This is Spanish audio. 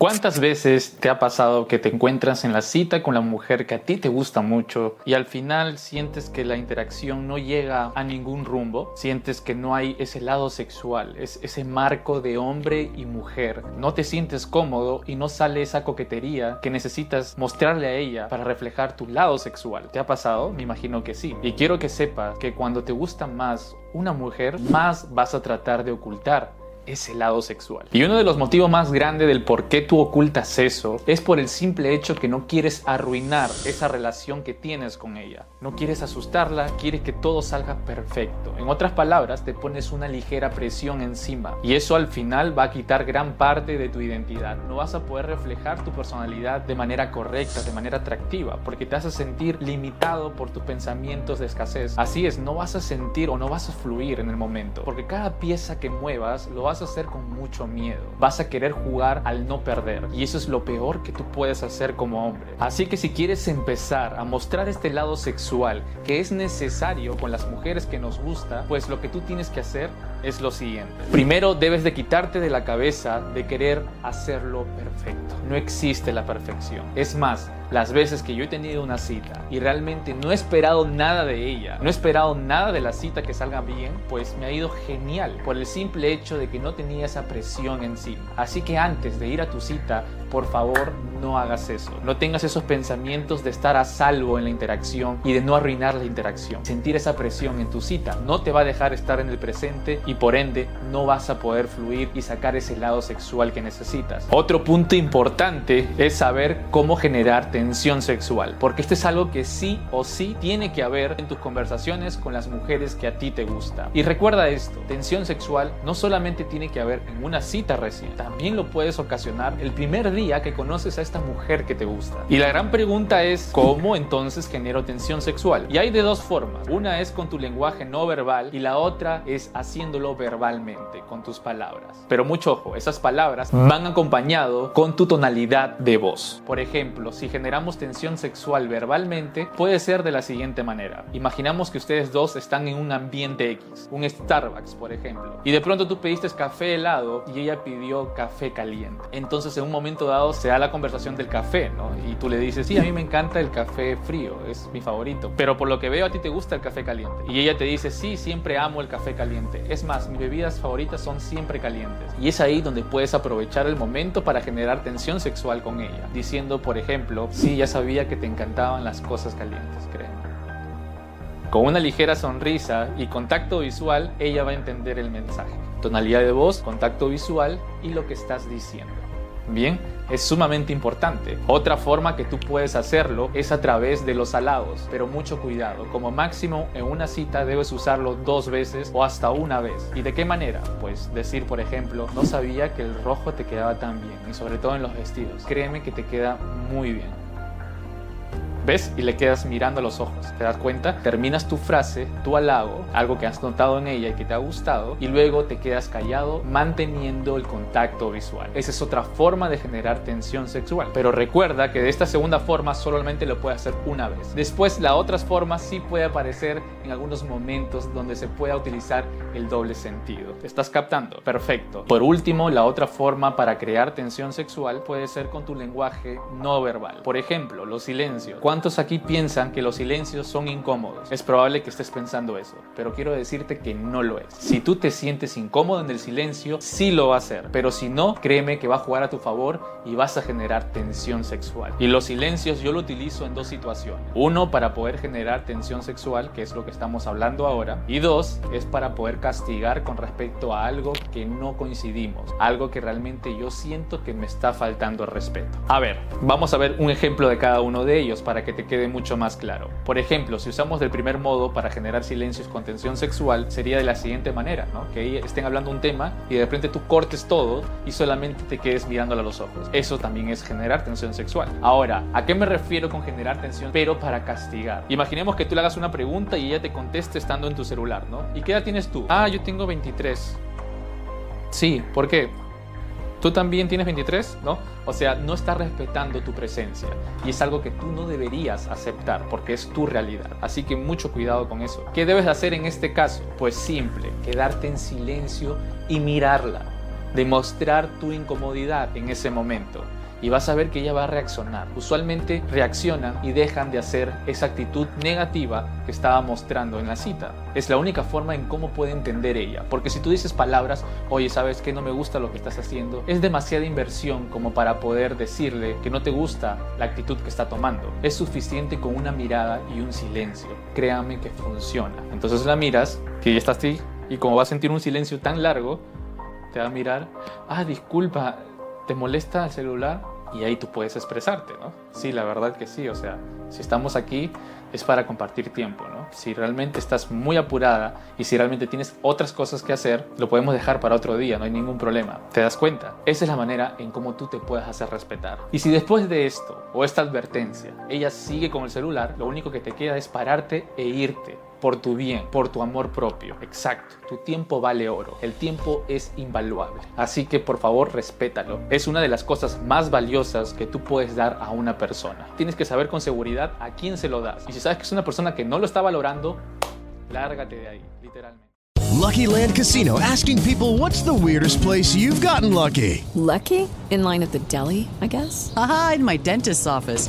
¿Cuántas veces te ha pasado que te encuentras en la cita con la mujer que a ti te gusta mucho y al final sientes que la interacción no llega a ningún rumbo? Sientes que no hay ese lado sexual, es ese marco de hombre y mujer. No te sientes cómodo y no sale esa coquetería que necesitas mostrarle a ella para reflejar tu lado sexual. ¿Te ha pasado? Me imagino que sí. Y quiero que sepas que cuando te gusta más una mujer, más vas a tratar de ocultar ese lado sexual. Y uno de los motivos más grandes del por qué tú ocultas eso es por el simple hecho que no quieres arruinar esa relación que tienes con ella. No quieres asustarla, quieres que todo salga perfecto. En otras palabras, te pones una ligera presión encima y eso al final va a quitar gran parte de tu identidad. No vas a poder reflejar tu personalidad de manera correcta, de manera atractiva, porque te vas a sentir limitado por tus pensamientos de escasez. Así es, no vas a sentir o no vas a fluir en el momento, porque cada pieza que muevas lo vas a hacer con mucho miedo. Vas a querer jugar al no perder y eso es lo peor que tú puedes hacer como hombre. Así que si quieres empezar a mostrar este lado sexual que es necesario con las mujeres que nos gusta, pues lo que tú tienes que hacer es lo siguiente. Primero debes de quitarte de la cabeza de querer hacerlo perfecto. No existe la perfección. Es más, las veces que yo he tenido una cita y realmente no he esperado nada de ella, no he esperado nada de la cita que salga bien, pues me ha ido genial por el simple hecho de que no tenía esa presión encima. Así que antes de ir a tu cita, por favor no hagas eso. No tengas esos pensamientos de estar a salvo en la interacción y de no arruinar la interacción. Sentir esa presión en tu cita no te va a dejar estar en el presente y por ende no vas a poder fluir y sacar ese lado sexual que necesitas. Otro punto importante es saber cómo generar tensión sexual, porque esto es algo que sí o sí tiene que haber en tus conversaciones con las mujeres que a ti te gusta. Y recuerda esto, tensión sexual no solamente tiene que haber en una cita recién, también lo puedes ocasionar el primer día que conoces a esta mujer que te gusta. Y la gran pregunta es, ¿cómo entonces genero tensión sexual? Y hay de dos formas. Una es con tu lenguaje no verbal y la otra es haciéndolo verbalmente, con tus palabras. Pero mucho ojo, esas palabras van acompañado con tu tonalidad de voz. Por ejemplo, si generamos tensión sexual verbalmente, puede ser de la siguiente manera. Imaginamos que ustedes dos están en un ambiente X, un Starbucks, por ejemplo, y de pronto tú pediste café helado y ella pidió café caliente. Entonces, en un momento dado se da la conversación del café, ¿no? Y tú le dices, sí, a mí me encanta el café frío, es mi favorito. Pero por lo que veo a ti te gusta el café caliente. Y ella te dice, sí, siempre amo el café caliente. Es más, mis bebidas favoritas son siempre calientes. Y es ahí donde puedes aprovechar el momento para generar tensión sexual con ella. Diciendo, por ejemplo, sí, ya sabía que te encantaban las cosas calientes, créeme. Con una ligera sonrisa y contacto visual, ella va a entender el mensaje. Tonalidad de voz, contacto visual y lo que estás diciendo. Bien, es sumamente importante. Otra forma que tú puedes hacerlo es a través de los halagos, pero mucho cuidado. Como máximo en una cita debes usarlo dos veces o hasta una vez. ¿Y de qué manera? Pues decir, por ejemplo, no sabía que el rojo te quedaba tan bien y sobre todo en los vestidos. Créeme que te queda muy bien. ¿Ves? Y le quedas mirando a los ojos. ¿Te das cuenta? Terminas tu frase, tu halago, algo que has notado en ella y que te ha gustado, y luego te quedas callado manteniendo el contacto visual. Esa es otra forma de generar tensión sexual. Pero recuerda que de esta segunda forma solamente lo puedes hacer una vez. Después la otra forma sí puede aparecer en algunos momentos donde se pueda utilizar el doble sentido. ¿Te estás captando? Perfecto. Por último, la otra forma para crear tensión sexual puede ser con tu lenguaje no verbal. Por ejemplo, los silencios. Cuando ¿Cuántos aquí piensan que los silencios son incómodos? Es probable que estés pensando eso, pero quiero decirte que no lo es. Si tú te sientes incómodo en el silencio, sí lo va a hacer, pero si no, créeme que va a jugar a tu favor y vas a generar tensión sexual. Y los silencios yo lo utilizo en dos situaciones. Uno, para poder generar tensión sexual, que es lo que estamos hablando ahora, y dos, es para poder castigar con respecto a algo que no coincidimos, algo que realmente yo siento que me está faltando respeto. A ver, vamos a ver un ejemplo de cada uno de ellos para que te quede mucho más claro. Por ejemplo, si usamos del primer modo para generar silencios con tensión sexual, sería de la siguiente manera, ¿no? Que estén hablando un tema y de repente tú cortes todo y solamente te quedes mirándola a los ojos. Eso también es generar tensión sexual. Ahora, ¿a qué me refiero con generar tensión, pero para castigar? Imaginemos que tú le hagas una pregunta y ella te conteste estando en tu celular, ¿no? ¿Y qué edad tienes tú? Ah, yo tengo 23. Sí, ¿por qué? Tú también tienes 23, ¿no? O sea, no está respetando tu presencia y es algo que tú no deberías aceptar porque es tu realidad. Así que mucho cuidado con eso. ¿Qué debes hacer en este caso? Pues simple, quedarte en silencio y mirarla, demostrar tu incomodidad en ese momento y vas a ver que ella va a reaccionar. Usualmente reaccionan y dejan de hacer esa actitud negativa que estaba mostrando en la cita. Es la única forma en cómo puede entender ella, porque si tú dices palabras, oye, sabes que no me gusta lo que estás haciendo, es demasiada inversión como para poder decirle que no te gusta la actitud que está tomando. Es suficiente con una mirada y un silencio. Créame que funciona. Entonces la miras, que ya está así, y como va a sentir un silencio tan largo, te va a mirar, ah, disculpa, ¿Te molesta el celular? Y ahí tú puedes expresarte, ¿no? Sí, la verdad que sí, o sea, si estamos aquí es para compartir tiempo, ¿no? Si realmente estás muy apurada y si realmente tienes otras cosas que hacer, lo podemos dejar para otro día, no hay ningún problema. ¿Te das cuenta? Esa es la manera en cómo tú te puedes hacer respetar. Y si después de esto o esta advertencia ella sigue con el celular, lo único que te queda es pararte e irte por tu bien, por tu amor propio. Exacto, tu tiempo vale oro, el tiempo es invaluable. Así que por favor respétalo. Es una de las cosas más valiosas que tú puedes dar a una persona. Tienes que saber con seguridad a quién se lo das. Y si sabes que es una persona que no lo está valorando, lárgate de ahí, literalmente. Lucky Land Casino asking people what's the weirdest place you've gotten lucky. Lucky? In line at the deli, I guess. Aha, in my dentist's office.